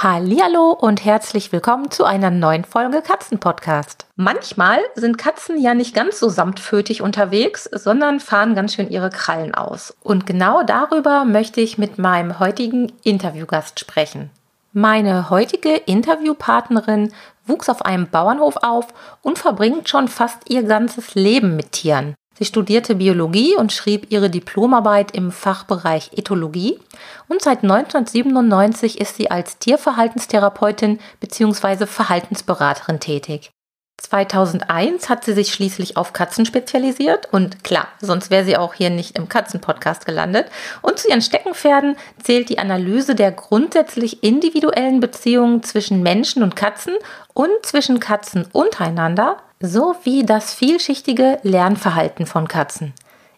Hallo und herzlich willkommen zu einer neuen Folge Katzenpodcast. Manchmal sind Katzen ja nicht ganz so samtfötig unterwegs, sondern fahren ganz schön ihre Krallen aus. Und genau darüber möchte ich mit meinem heutigen Interviewgast sprechen. Meine heutige Interviewpartnerin wuchs auf einem Bauernhof auf und verbringt schon fast ihr ganzes Leben mit Tieren. Sie studierte Biologie und schrieb ihre Diplomarbeit im Fachbereich Ethologie und seit 1997 ist sie als Tierverhaltenstherapeutin bzw. Verhaltensberaterin tätig. 2001 hat sie sich schließlich auf Katzen spezialisiert und klar, sonst wäre sie auch hier nicht im Katzenpodcast gelandet. Und zu ihren Steckenpferden zählt die Analyse der grundsätzlich individuellen Beziehungen zwischen Menschen und Katzen und zwischen Katzen untereinander sowie das vielschichtige Lernverhalten von Katzen.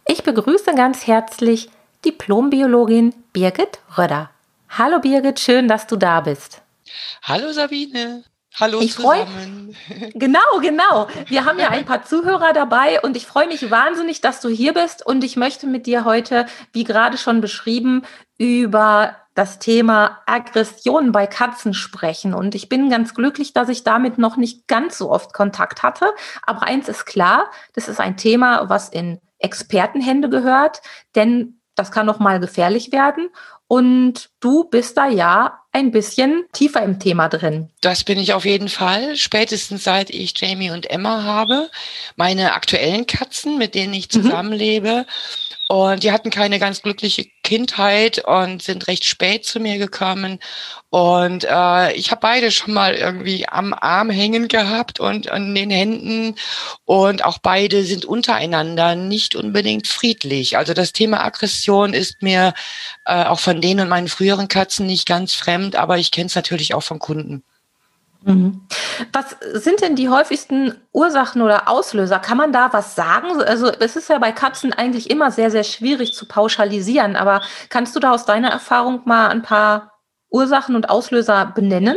Ich begrüße ganz herzlich Diplombiologin Birgit Röder. Hallo Birgit, schön, dass du da bist. Hallo Sabine. Hallo ich zusammen. Freu, genau, genau. Wir haben ja ein paar Zuhörer dabei und ich freue mich wahnsinnig, dass du hier bist und ich möchte mit dir heute, wie gerade schon beschrieben, über das Thema Aggression bei Katzen sprechen. Und ich bin ganz glücklich, dass ich damit noch nicht ganz so oft Kontakt hatte. Aber eins ist klar, das ist ein Thema, was in Expertenhände gehört, denn das kann noch mal gefährlich werden. Und du bist da ja ein bisschen tiefer im Thema drin. Das bin ich auf jeden Fall. Spätestens seit ich Jamie und Emma habe, meine aktuellen Katzen, mit denen ich mhm. zusammenlebe. Mhm und die hatten keine ganz glückliche Kindheit und sind recht spät zu mir gekommen. Und äh, ich habe beide schon mal irgendwie am Arm hängen gehabt und an den Händen. Und auch beide sind untereinander nicht unbedingt friedlich. Also das Thema Aggression ist mir äh, auch von denen und meinen früheren Katzen nicht ganz fremd, aber ich kenne es natürlich auch von Kunden. Mhm. Was sind denn die häufigsten Ursachen oder Auslöser? Kann man da was sagen? Also es ist ja bei Katzen eigentlich immer sehr, sehr schwierig zu pauschalisieren, aber kannst du da aus deiner Erfahrung mal ein paar Ursachen und Auslöser benennen?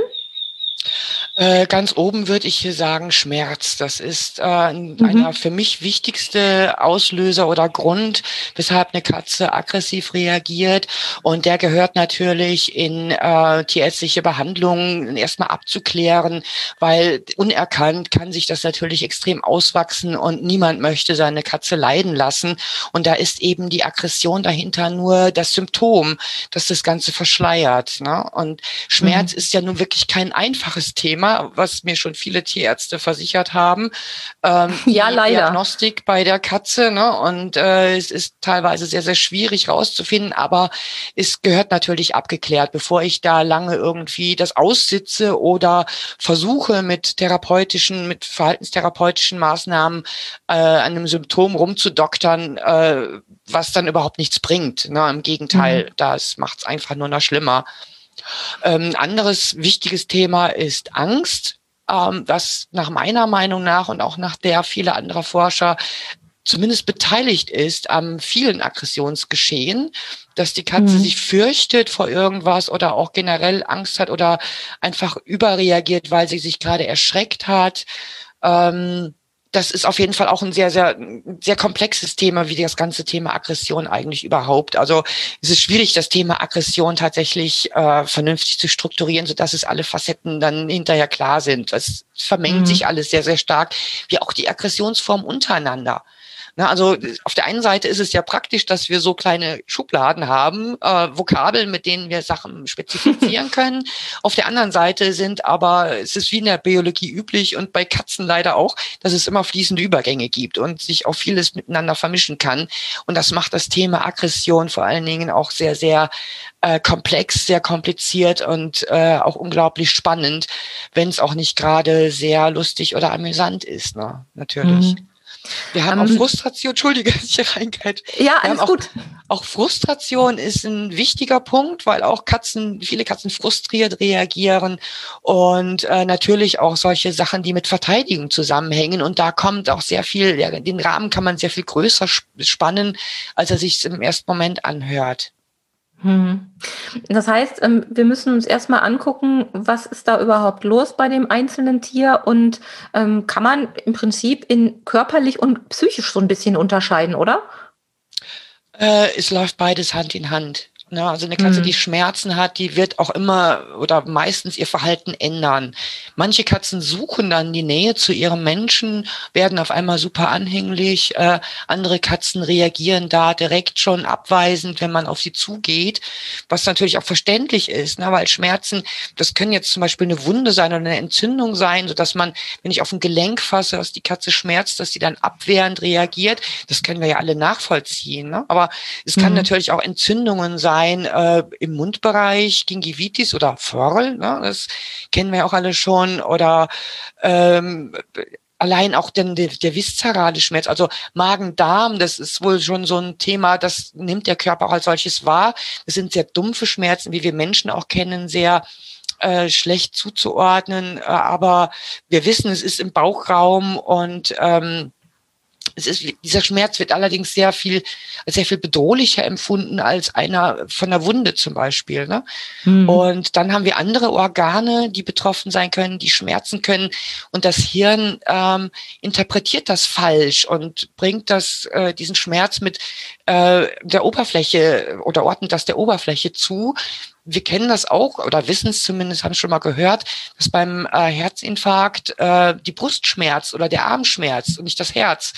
Äh, ganz oben würde ich hier sagen Schmerz. Das ist äh, mhm. einer für mich wichtigste Auslöser oder Grund, weshalb eine Katze aggressiv reagiert. Und der gehört natürlich in äh, tierärztliche Behandlungen erstmal abzuklären, weil unerkannt kann sich das natürlich extrem auswachsen und niemand möchte seine Katze leiden lassen. Und da ist eben die Aggression dahinter nur das Symptom, das das Ganze verschleiert. Ne? Und Schmerz mhm. ist ja nun wirklich kein einfaches Thema Thema, was mir schon viele Tierärzte versichert haben. Ähm, ja, leider. Diagnostik bei der Katze. Ne? Und äh, es ist teilweise sehr, sehr schwierig rauszufinden, aber es gehört natürlich abgeklärt, bevor ich da lange irgendwie das aussitze oder versuche mit therapeutischen, mit verhaltenstherapeutischen Maßnahmen äh, an einem Symptom rumzudoktern, äh, was dann überhaupt nichts bringt. Ne? Im Gegenteil, mhm. das macht es einfach nur noch schlimmer. Ähm, anderes wichtiges Thema ist Angst, ähm, was nach meiner Meinung nach und auch nach der vieler anderer Forscher zumindest beteiligt ist am vielen Aggressionsgeschehen, dass die Katze mhm. sich fürchtet vor irgendwas oder auch generell Angst hat oder einfach überreagiert, weil sie sich gerade erschreckt hat. Ähm, das ist auf jeden Fall auch ein sehr, sehr, sehr komplexes Thema, wie das ganze Thema Aggression eigentlich überhaupt. Also es ist schwierig, das Thema Aggression tatsächlich äh, vernünftig zu strukturieren, so dass es alle Facetten dann hinterher klar sind. Es vermengt mhm. sich alles sehr, sehr stark, wie auch die Aggressionsform untereinander. Na, also auf der einen Seite ist es ja praktisch, dass wir so kleine Schubladen haben, äh, Vokabeln, mit denen wir Sachen spezifizieren können. Auf der anderen Seite sind aber, es ist wie in der Biologie üblich und bei Katzen leider auch, dass es immer fließende Übergänge gibt und sich auch vieles miteinander vermischen kann. Und das macht das Thema Aggression vor allen Dingen auch sehr, sehr äh, komplex, sehr kompliziert und äh, auch unglaublich spannend, wenn es auch nicht gerade sehr lustig oder amüsant ist, ne? natürlich. Mhm. Wir haben ähm, auch Frustration, Entschuldige, dass ich hier reingehe. Ja, alles auch, gut. Auch Frustration ist ein wichtiger Punkt, weil auch Katzen, viele Katzen frustriert reagieren und äh, natürlich auch solche Sachen, die mit Verteidigung zusammenhängen. Und da kommt auch sehr viel, ja, den Rahmen kann man sehr viel größer spannen, als er sich im ersten Moment anhört. Hm. Das heißt, ähm, wir müssen uns erstmal angucken, was ist da überhaupt los bei dem einzelnen Tier und ähm, kann man im Prinzip in körperlich und psychisch so ein bisschen unterscheiden, oder? Äh, es läuft beides Hand in Hand. Ne? Also eine Katze, mhm. die Schmerzen hat, die wird auch immer oder meistens ihr Verhalten ändern. Manche Katzen suchen dann die Nähe zu ihrem Menschen, werden auf einmal super anhänglich. Äh, andere Katzen reagieren da direkt schon abweisend, wenn man auf sie zugeht, was natürlich auch verständlich ist, ne? weil Schmerzen, das können jetzt zum Beispiel eine Wunde sein oder eine Entzündung sein, so dass man, wenn ich auf ein Gelenk fasse, dass die Katze schmerzt, dass sie dann abwehrend reagiert. Das können wir ja alle nachvollziehen. Ne? Aber es kann mhm. natürlich auch Entzündungen sein sein äh, im Mundbereich, Gingivitis oder Forl, ne? das kennen wir auch alle schon, oder ähm, allein auch den, der, der viszerale Schmerz, also Magen-Darm, das ist wohl schon so ein Thema, das nimmt der Körper auch als solches wahr. Das sind sehr dumpfe Schmerzen, wie wir Menschen auch kennen, sehr äh, schlecht zuzuordnen, äh, aber wir wissen, es ist im Bauchraum und ähm, ist, dieser Schmerz wird allerdings sehr viel, sehr viel bedrohlicher empfunden als einer von der Wunde zum Beispiel. Ne? Mhm. Und dann haben wir andere Organe, die betroffen sein können, die schmerzen können. Und das Hirn ähm, interpretiert das falsch und bringt das, äh, diesen Schmerz mit äh, der Oberfläche oder ordnet das der Oberfläche zu wir kennen das auch oder wissen es zumindest, haben schon mal gehört, dass beim äh, Herzinfarkt äh, die Brustschmerz oder der Armschmerz und nicht das Herz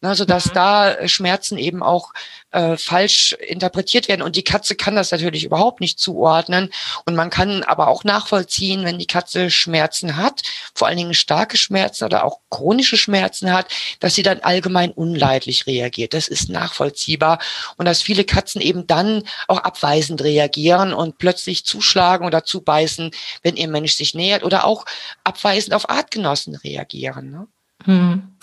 ne, sodass mhm. da Schmerzen eben auch äh, falsch interpretiert werden. Und die Katze kann das natürlich überhaupt nicht zuordnen. Und man kann aber auch nachvollziehen, wenn die Katze Schmerzen hat, vor allen Dingen starke Schmerzen oder auch chronische Schmerzen hat, dass sie dann allgemein unleidlich reagiert. Das ist nachvollziehbar. Und dass viele Katzen eben dann auch abweisend reagieren und plötzlich zuschlagen oder zubeißen, wenn ihr Mensch sich nähert oder auch abweisend auf Artgenossen reagieren. Ne? Hm.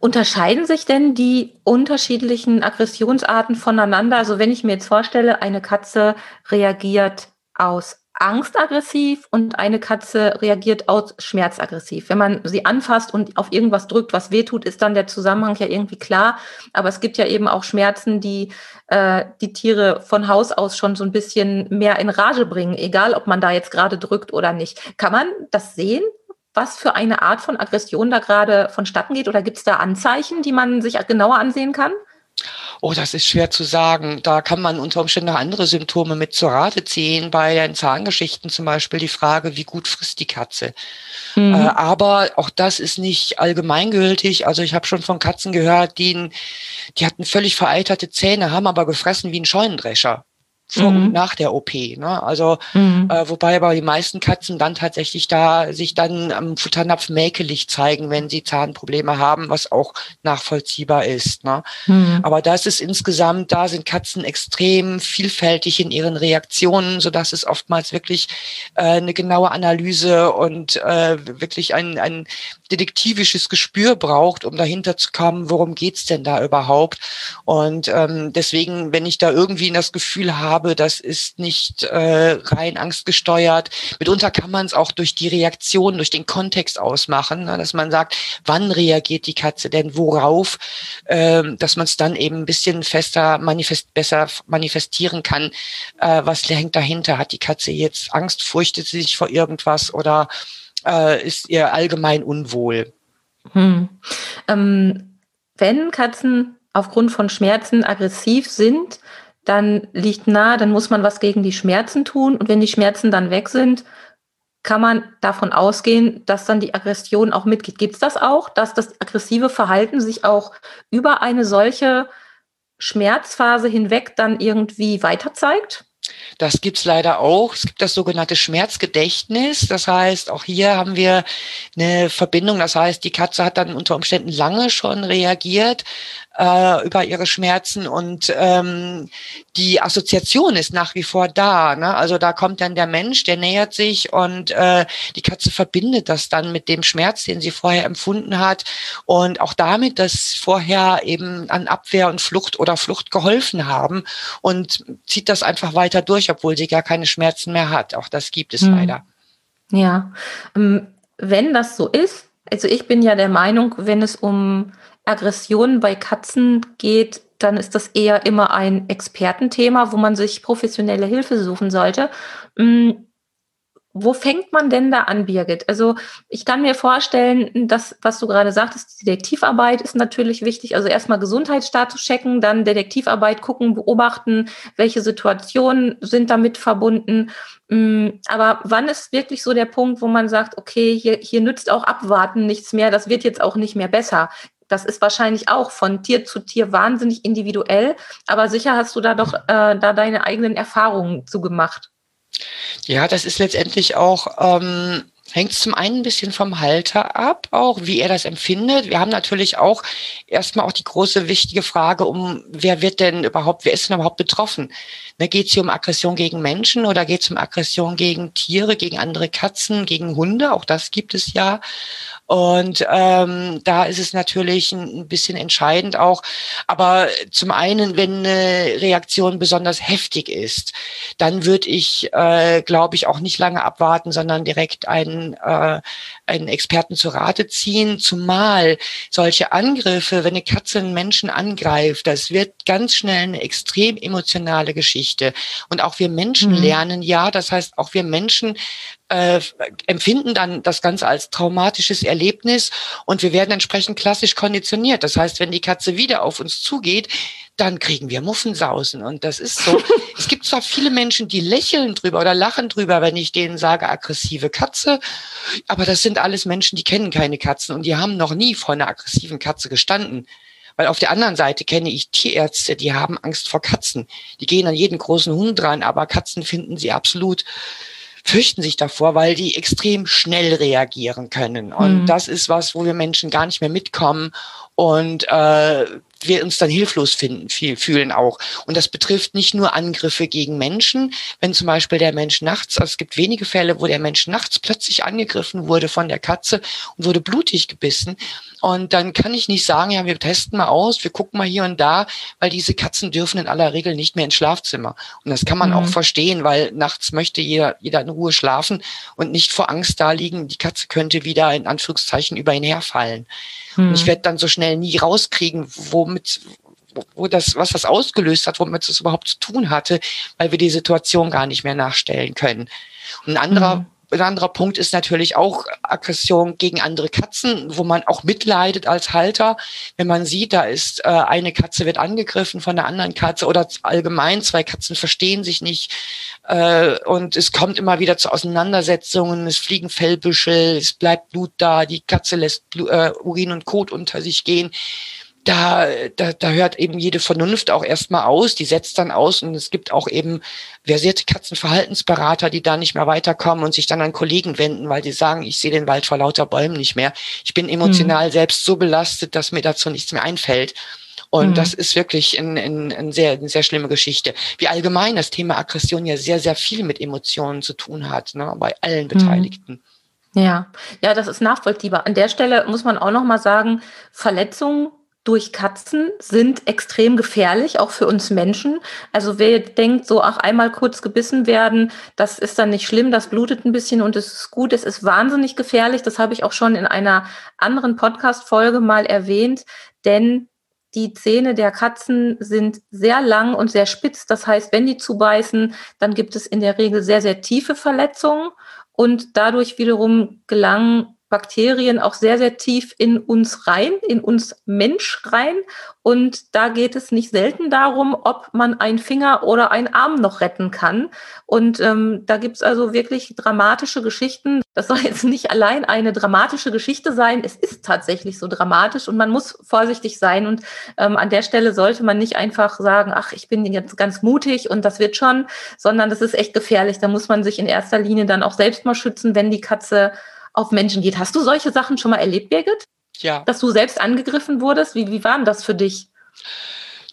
Unterscheiden sich denn die unterschiedlichen Aggressionsarten voneinander? Also wenn ich mir jetzt vorstelle, eine Katze reagiert aus Angst aggressiv und eine Katze reagiert aus Schmerz aggressiv. Wenn man sie anfasst und auf irgendwas drückt, was wehtut, ist dann der Zusammenhang ja irgendwie klar. Aber es gibt ja eben auch Schmerzen, die äh, die Tiere von Haus aus schon so ein bisschen mehr in Rage bringen, egal ob man da jetzt gerade drückt oder nicht. Kann man das sehen? Was für eine Art von Aggression da gerade vonstatten geht? Oder gibt es da Anzeichen, die man sich genauer ansehen kann? Oh, das ist schwer zu sagen. Da kann man unter Umständen noch andere Symptome mit zur Rate ziehen. Bei den Zahngeschichten zum Beispiel die Frage, wie gut frisst die Katze. Mhm. Äh, aber auch das ist nicht allgemeingültig. Also ich habe schon von Katzen gehört, die, die hatten völlig vereiterte Zähne, haben aber gefressen wie ein Scheunendrescher vor mhm. und nach der OP. Ne? Also mhm. äh, wobei aber die meisten Katzen dann tatsächlich da sich dann am Futternapf mäkelig zeigen, wenn sie Zahnprobleme haben, was auch nachvollziehbar ist. Ne? Mhm. Aber das ist insgesamt, da sind Katzen extrem vielfältig in ihren Reaktionen, so dass es oftmals wirklich äh, eine genaue Analyse und äh, wirklich ein, ein detektivisches Gespür braucht, um dahinter zu kommen, worum geht's denn da überhaupt. Und ähm, deswegen, wenn ich da irgendwie das Gefühl habe, das ist nicht äh, rein angstgesteuert, mitunter kann man es auch durch die Reaktion, durch den Kontext ausmachen, ne, dass man sagt, wann reagiert die Katze denn worauf, ähm, dass man es dann eben ein bisschen fester, manifest, besser manifestieren kann, äh, was hängt dahinter. Hat die Katze jetzt Angst, fürchtet sie sich vor irgendwas oder äh, ist ihr allgemein unwohl. Hm. Ähm, wenn Katzen aufgrund von Schmerzen aggressiv sind, dann liegt nahe, dann muss man was gegen die Schmerzen tun. Und wenn die Schmerzen dann weg sind, kann man davon ausgehen, dass dann die Aggression auch mitgeht. Gibt es das auch, dass das aggressive Verhalten sich auch über eine solche Schmerzphase hinweg dann irgendwie weiter zeigt? Das gibt's leider auch. Es gibt das sogenannte Schmerzgedächtnis. Das heißt, auch hier haben wir eine Verbindung. Das heißt, die Katze hat dann unter Umständen lange schon reagiert, äh, über ihre Schmerzen und ähm, die Assoziation ist nach wie vor da. Ne? Also da kommt dann der Mensch, der nähert sich und äh, die Katze verbindet das dann mit dem Schmerz, den sie vorher empfunden hat und auch damit, dass vorher eben an Abwehr und Flucht oder Flucht geholfen haben und zieht das einfach weiter durch, obwohl sie gar keine Schmerzen mehr hat. Auch das gibt es hm. leider. Ja, ähm, wenn das so ist, also ich bin ja der Meinung, wenn es um Aggressionen bei Katzen geht, dann ist das eher immer ein Expertenthema, wo man sich professionelle Hilfe suchen sollte. Hm, wo fängt man denn da an, Birgit? Also ich kann mir vorstellen, dass, was du gerade sagtest, Detektivarbeit ist natürlich wichtig. Also erstmal Gesundheitsstatus checken, dann Detektivarbeit gucken, beobachten, welche Situationen sind damit verbunden. Mm, aber wann ist wirklich so der Punkt, wo man sagt, okay, hier, hier nützt auch Abwarten nichts mehr, das wird jetzt auch nicht mehr besser. Das ist wahrscheinlich auch von Tier zu Tier wahnsinnig individuell, aber sicher hast du da doch äh, da deine eigenen Erfahrungen zu gemacht. Ja, das ist letztendlich auch, ähm, hängt zum einen ein bisschen vom Halter ab, auch wie er das empfindet. Wir haben natürlich auch erstmal auch die große wichtige Frage um, wer wird denn überhaupt, wer ist denn überhaupt betroffen? Ne, geht es hier um Aggression gegen Menschen oder geht es um Aggression gegen Tiere, gegen andere Katzen, gegen Hunde? Auch das gibt es ja. Und ähm, da ist es natürlich ein, bisschen entscheidend auch. Aber zum einen, wenn eine Reaktion besonders heftig ist, dann würde ich, äh, glaube ich, auch nicht lange abwarten, sondern direkt einen, äh, einen Experten zu Rate ziehen. Zumal solche Angriffe, wenn eine Katze einen Menschen angreift, das wird ganz schnell eine extrem emotionale Geschichte. Und auch wir Menschen mhm. lernen ja, das heißt, auch wir Menschen äh, empfinden dann das Ganze als traumatisches Erlebnis und wir werden entsprechend klassisch konditioniert. Das heißt, wenn die Katze wieder auf uns zugeht, dann kriegen wir Muffensausen. Und das ist so. es gibt zwar viele Menschen, die lächeln drüber oder lachen drüber, wenn ich denen sage, aggressive Katze, aber das sind alles Menschen, die kennen keine Katzen und die haben noch nie vor einer aggressiven Katze gestanden. Weil auf der anderen Seite kenne ich Tierärzte, die haben Angst vor Katzen. Die gehen an jeden großen Hund dran, aber Katzen finden sie absolut fürchten sich davor, weil die extrem schnell reagieren können. Und mhm. das ist was, wo wir Menschen gar nicht mehr mitkommen und äh, wir uns dann hilflos finden, viel, fühlen auch. Und das betrifft nicht nur Angriffe gegen Menschen, wenn zum Beispiel der Mensch nachts, also es gibt wenige Fälle, wo der Mensch nachts plötzlich angegriffen wurde von der Katze und wurde blutig gebissen. Und dann kann ich nicht sagen, ja, wir testen mal aus, wir gucken mal hier und da, weil diese Katzen dürfen in aller Regel nicht mehr ins Schlafzimmer. Und das kann man mhm. auch verstehen, weil nachts möchte jeder, jeder in Ruhe schlafen und nicht vor Angst da liegen, die Katze könnte wieder in Anführungszeichen über ihn herfallen. Mhm. Und ich werde dann so schnell nie rauskriegen, womit, wo das, was das ausgelöst hat, womit es überhaupt zu tun hatte, weil wir die Situation gar nicht mehr nachstellen können. Und ein anderer mhm. ein anderer Punkt ist natürlich auch Aggression gegen andere Katzen, wo man auch mitleidet als Halter, wenn man sieht, da ist äh, eine Katze wird angegriffen von der anderen Katze oder allgemein zwei Katzen verstehen sich nicht äh, und es kommt immer wieder zu Auseinandersetzungen, es fliegen Fellbüschel, es bleibt Blut da, die Katze lässt äh, Urin und Kot unter sich gehen da, da, da hört eben jede Vernunft auch erstmal aus, die setzt dann aus und es gibt auch eben versierte Katzenverhaltensberater, die da nicht mehr weiterkommen und sich dann an Kollegen wenden, weil die sagen, ich sehe den Wald vor lauter Bäumen nicht mehr. Ich bin emotional mhm. selbst so belastet, dass mir dazu nichts mehr einfällt. Und mhm. das ist wirklich ein, ein, ein sehr, eine sehr schlimme Geschichte. Wie allgemein das Thema Aggression ja sehr, sehr viel mit Emotionen zu tun hat, ne, bei allen mhm. Beteiligten. Ja, ja, das ist nachvollziehbar. An der Stelle muss man auch noch mal sagen, Verletzungen durch Katzen sind extrem gefährlich, auch für uns Menschen. Also wer denkt, so auch einmal kurz gebissen werden, das ist dann nicht schlimm, das blutet ein bisschen und es ist gut, es ist wahnsinnig gefährlich. Das habe ich auch schon in einer anderen Podcast-Folge mal erwähnt, denn die Zähne der Katzen sind sehr lang und sehr spitz. Das heißt, wenn die zubeißen, dann gibt es in der Regel sehr, sehr tiefe Verletzungen und dadurch wiederum gelangen Bakterien auch sehr, sehr tief in uns rein, in uns Mensch rein. Und da geht es nicht selten darum, ob man einen Finger oder einen Arm noch retten kann. Und ähm, da gibt's also wirklich dramatische Geschichten. Das soll jetzt nicht allein eine dramatische Geschichte sein. Es ist tatsächlich so dramatisch und man muss vorsichtig sein. Und ähm, an der Stelle sollte man nicht einfach sagen, ach, ich bin jetzt ganz mutig und das wird schon, sondern das ist echt gefährlich. Da muss man sich in erster Linie dann auch selbst mal schützen, wenn die Katze auf Menschen geht. Hast du solche Sachen schon mal erlebt, Birgit? Ja. Dass du selbst angegriffen wurdest? Wie, wie war denn das für dich?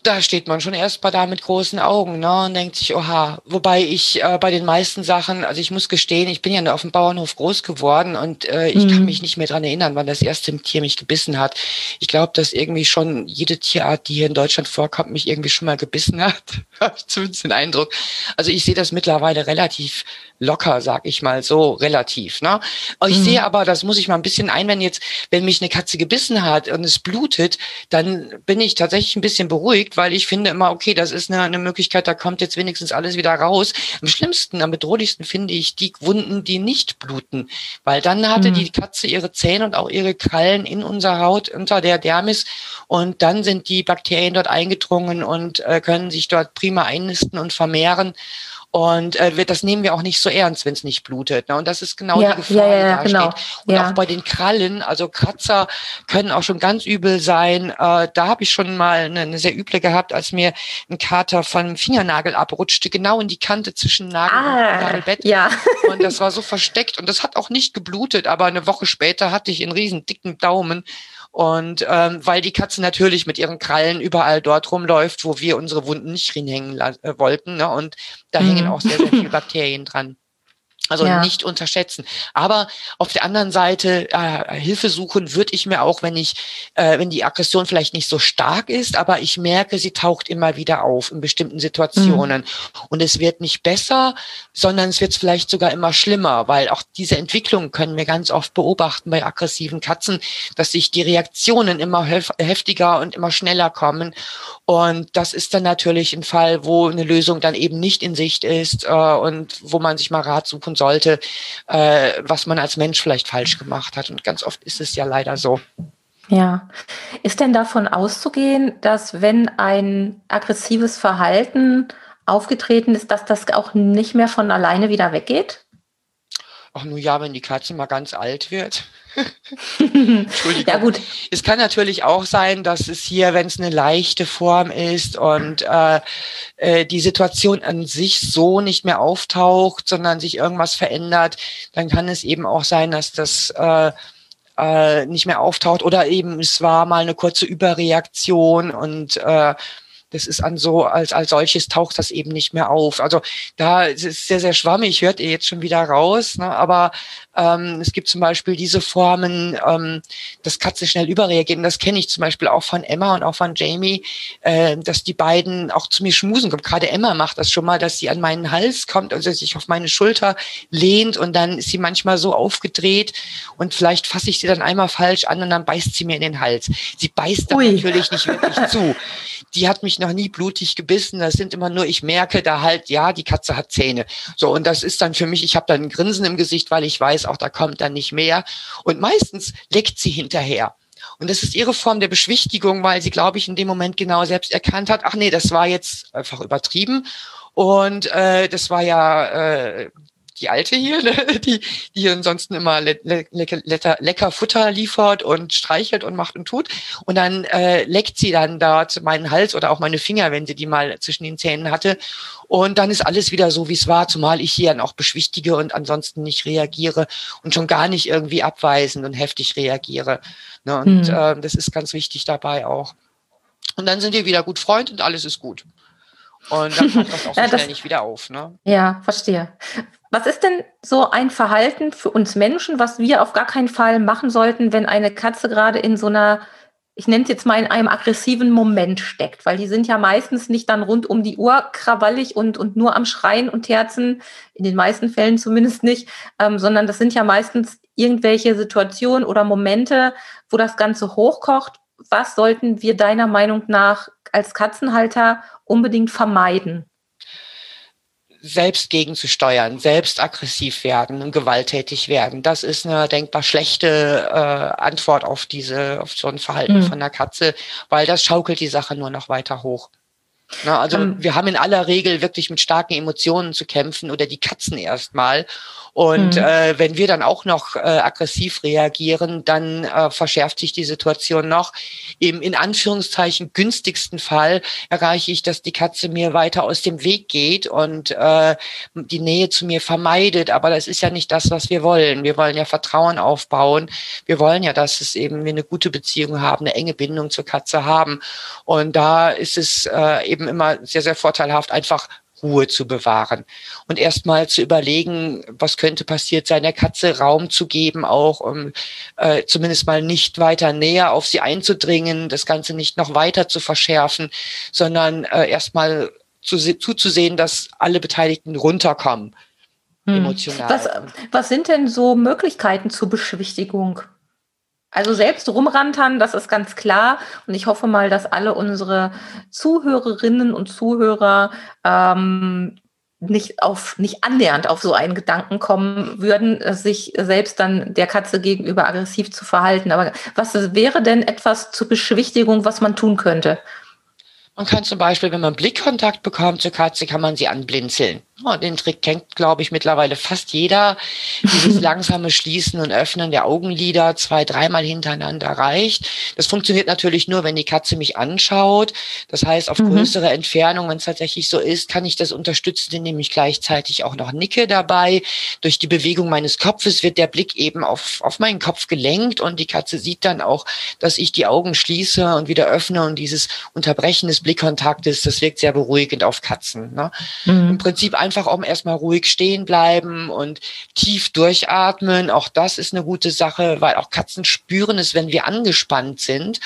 Da steht man schon erst mal da mit großen Augen ne, und denkt sich, oha. Wobei ich äh, bei den meisten Sachen, also ich muss gestehen, ich bin ja auf dem Bauernhof groß geworden und äh, ich mhm. kann mich nicht mehr dran erinnern, wann das erste Tier mich gebissen hat. Ich glaube, dass irgendwie schon jede Tierart, die hier in Deutschland vorkommt, mich irgendwie schon mal gebissen hat. Habe ich zumindest den Eindruck. Also ich sehe das mittlerweile relativ locker, sag ich mal so, relativ. Ne? Ich mhm. sehe aber, das muss ich mal ein bisschen einwenden, jetzt, wenn mich eine Katze gebissen hat und es blutet, dann bin ich tatsächlich ein bisschen beruhigt, weil ich finde immer, okay, das ist eine, eine Möglichkeit, da kommt jetzt wenigstens alles wieder raus. Am schlimmsten, am bedrohlichsten finde ich die Wunden, die nicht bluten, weil dann hatte mhm. die Katze ihre Zähne und auch ihre Krallen in unserer Haut unter der Dermis und dann sind die Bakterien dort eingedrungen und äh, können sich dort prima einnisten und vermehren. Und äh, das nehmen wir auch nicht so ernst, wenn es nicht blutet. Ne? Und das ist genau ja, die Gefahr, ja, ja, die da genau. steht. Und auch bei den Krallen, also Kratzer können auch schon ganz übel sein. Äh, da habe ich schon mal eine, eine, sehr üble gehabt, als mir ein Kater von Fingernagel abrutschte, genau in die Kante zwischen Nagel ah, und Nagelbett. Ja. Und das war so versteckt und das hat auch nicht geblutet, aber eine Woche später hatte ich einen riesen dicken Daumen und ähm, weil die Katze natürlich mit ihren Krallen überall dort rumläuft, wo wir unsere Wunden nicht hinhängen äh, wollten. Ne? Und da mhm. hängen auch sehr, sehr viele Bakterien dran. Also ja. nicht unterschätzen. Aber auf der anderen Seite äh, Hilfe suchen würde ich mir auch, wenn ich, äh, wenn die Aggression vielleicht nicht so stark ist, aber ich merke, sie taucht immer wieder auf in bestimmten Situationen. Mhm. Und es wird nicht besser, sondern es wird vielleicht sogar immer schlimmer, weil auch diese Entwicklung können wir ganz oft beobachten bei aggressiven Katzen, dass sich die Reaktionen immer heftiger und immer schneller kommen. Und das ist dann natürlich ein Fall, wo eine Lösung dann eben nicht in Sicht ist äh, und wo man sich mal Rat suchen sollte, äh, was man als Mensch vielleicht falsch gemacht hat. Und ganz oft ist es ja leider so. Ja. Ist denn davon auszugehen, dass wenn ein aggressives Verhalten aufgetreten ist, dass das auch nicht mehr von alleine wieder weggeht? Ach nur ja, wenn die Katze mal ganz alt wird. Entschuldigung. Ja, gut. Es kann natürlich auch sein, dass es hier, wenn es eine leichte Form ist und äh, äh, die Situation an sich so nicht mehr auftaucht, sondern sich irgendwas verändert, dann kann es eben auch sein, dass das äh, äh, nicht mehr auftaucht oder eben es war mal eine kurze Überreaktion und äh, das ist an so, als, als solches taucht das eben nicht mehr auf. Also da ist es sehr, sehr schwammig, hört ihr jetzt schon wieder raus, ne? aber ähm, es gibt zum Beispiel diese Formen, ähm, dass Katzen schnell überreagieren. Das kenne ich zum Beispiel auch von Emma und auch von Jamie, äh, dass die beiden auch zu mir schmusen kommen. Gerade Emma macht das schon mal, dass sie an meinen Hals kommt, also sich auf meine Schulter lehnt und dann ist sie manchmal so aufgedreht und vielleicht fasse ich sie dann einmal falsch an und dann beißt sie mir in den Hals. Sie beißt dann Ui. natürlich nicht wirklich zu. Die hat mich noch nie blutig gebissen. Das sind immer nur, ich merke da halt, ja, die Katze hat Zähne. So, und das ist dann für mich, ich habe dann ein Grinsen im Gesicht, weil ich weiß, auch da kommt dann nicht mehr. Und meistens leckt sie hinterher. Und das ist ihre Form der Beschwichtigung, weil sie, glaube ich, in dem Moment genau selbst erkannt hat, ach nee, das war jetzt einfach übertrieben. Und äh, das war ja äh, die alte hier, ne? die, die ansonsten immer le le lecker, lecker Futter liefert und streichelt und macht und tut. Und dann äh, leckt sie dann dort meinen Hals oder auch meine Finger, wenn sie die mal zwischen den Zähnen hatte. Und dann ist alles wieder so, wie es war, zumal ich hier dann auch beschwichtige und ansonsten nicht reagiere und schon gar nicht irgendwie abweisend und heftig reagiere. Ne? Und mhm. äh, das ist ganz wichtig dabei auch. Und dann sind wir wieder gut Freund und alles ist gut. Und dann kommt das auch so ja, schnell nicht wieder auf. Ne? Ja, verstehe. Was ist denn so ein Verhalten für uns Menschen, was wir auf gar keinen Fall machen sollten, wenn eine Katze gerade in so einer, ich nenne es jetzt mal in einem aggressiven Moment steckt? Weil die sind ja meistens nicht dann rund um die Uhr krawallig und, und nur am Schreien und Herzen, in den meisten Fällen zumindest nicht, ähm, sondern das sind ja meistens irgendwelche Situationen oder Momente, wo das Ganze hochkocht. Was sollten wir deiner Meinung nach als Katzenhalter unbedingt vermeiden? Selbst gegenzusteuern, selbst aggressiv werden und gewalttätig werden. Das ist eine denkbar schlechte äh, Antwort auf diese, auf so ein Verhalten mhm. von der Katze, weil das schaukelt die Sache nur noch weiter hoch. Na, also um, wir haben in aller Regel wirklich mit starken Emotionen zu kämpfen oder die Katzen erstmal. Und mhm. äh, wenn wir dann auch noch äh, aggressiv reagieren, dann äh, verschärft sich die Situation noch. Im in Anführungszeichen günstigsten Fall erreiche ich, dass die Katze mir weiter aus dem Weg geht und äh, die Nähe zu mir vermeidet. Aber das ist ja nicht das, was wir wollen. Wir wollen ja Vertrauen aufbauen. Wir wollen ja, dass es eben wir eine gute Beziehung haben, eine enge Bindung zur Katze haben. Und da ist es äh, eben immer sehr, sehr vorteilhaft, einfach Ruhe zu bewahren und erstmal zu überlegen, was könnte passiert sein, der Katze Raum zu geben, auch um äh, zumindest mal nicht weiter näher auf sie einzudringen, das Ganze nicht noch weiter zu verschärfen, sondern äh, erstmal zu, zuzusehen, dass alle Beteiligten runterkommen. Hm. Emotional. Was, was sind denn so Möglichkeiten zur Beschwichtigung? Also selbst rumrantern, das ist ganz klar. Und ich hoffe mal, dass alle unsere Zuhörerinnen und Zuhörer ähm, nicht auf, nicht annähernd auf so einen Gedanken kommen würden, sich selbst dann der Katze gegenüber aggressiv zu verhalten. Aber was wäre denn etwas zur Beschwichtigung, was man tun könnte? Man kann zum Beispiel, wenn man Blickkontakt bekommt zur Katze, kann man sie anblinzeln. Oh, den Trick kennt, glaube ich, mittlerweile fast jeder. Dieses langsame Schließen und Öffnen der Augenlider zwei, dreimal hintereinander reicht. Das funktioniert natürlich nur, wenn die Katze mich anschaut. Das heißt, auf mhm. größere Entfernung, wenn es tatsächlich so ist, kann ich das unterstützen, indem ich gleichzeitig auch noch nicke dabei. Durch die Bewegung meines Kopfes wird der Blick eben auf, auf meinen Kopf gelenkt und die Katze sieht dann auch, dass ich die Augen schließe und wieder öffne und dieses Unterbrechen des Blickkontaktes, das wirkt sehr beruhigend auf Katzen. Ne? Mhm. Im Prinzip einfach auch erstmal ruhig stehen bleiben und tief durchatmen. Auch das ist eine gute Sache, weil auch Katzen spüren es, wenn wir angespannt sind.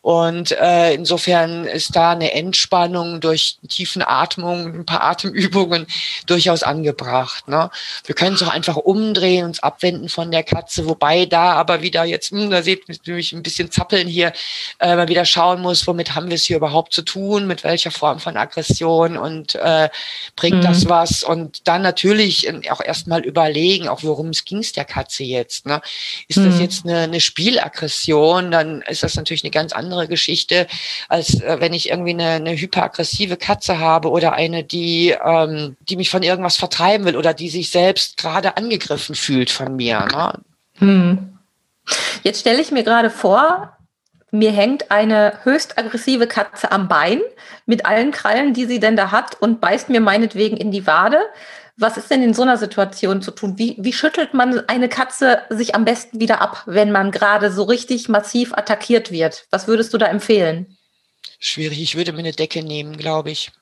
Und äh, insofern ist da eine Entspannung durch tiefen Atmung, ein paar Atemübungen durchaus angebracht. Ne? Wir können es auch einfach umdrehen, uns abwenden von der Katze, wobei da aber wieder jetzt, mh, hm, da seht ihr mich ein bisschen zappeln hier, äh, man wieder schauen muss, womit haben wir es hier überhaupt zu tun, mit welcher Form von Aggression und äh, bringt mhm. das was? Und dann natürlich auch erstmal überlegen, auch worum es ging es der Katze jetzt. Ne? Ist mhm. das jetzt eine, eine Spielaggression, dann ist das natürlich eine ganz andere andere Geschichte, als äh, wenn ich irgendwie eine, eine hyperaggressive Katze habe oder eine, die, ähm, die mich von irgendwas vertreiben will oder die sich selbst gerade angegriffen fühlt von mir. Ne? Hm. Jetzt stelle ich mir gerade vor, mir hängt eine höchst aggressive Katze am Bein mit allen Krallen, die sie denn da hat und beißt mir meinetwegen in die Wade. Was ist denn in so einer Situation zu tun? Wie, wie schüttelt man eine Katze sich am besten wieder ab, wenn man gerade so richtig massiv attackiert wird? Was würdest du da empfehlen? Schwierig, ich würde mir eine Decke nehmen, glaube ich.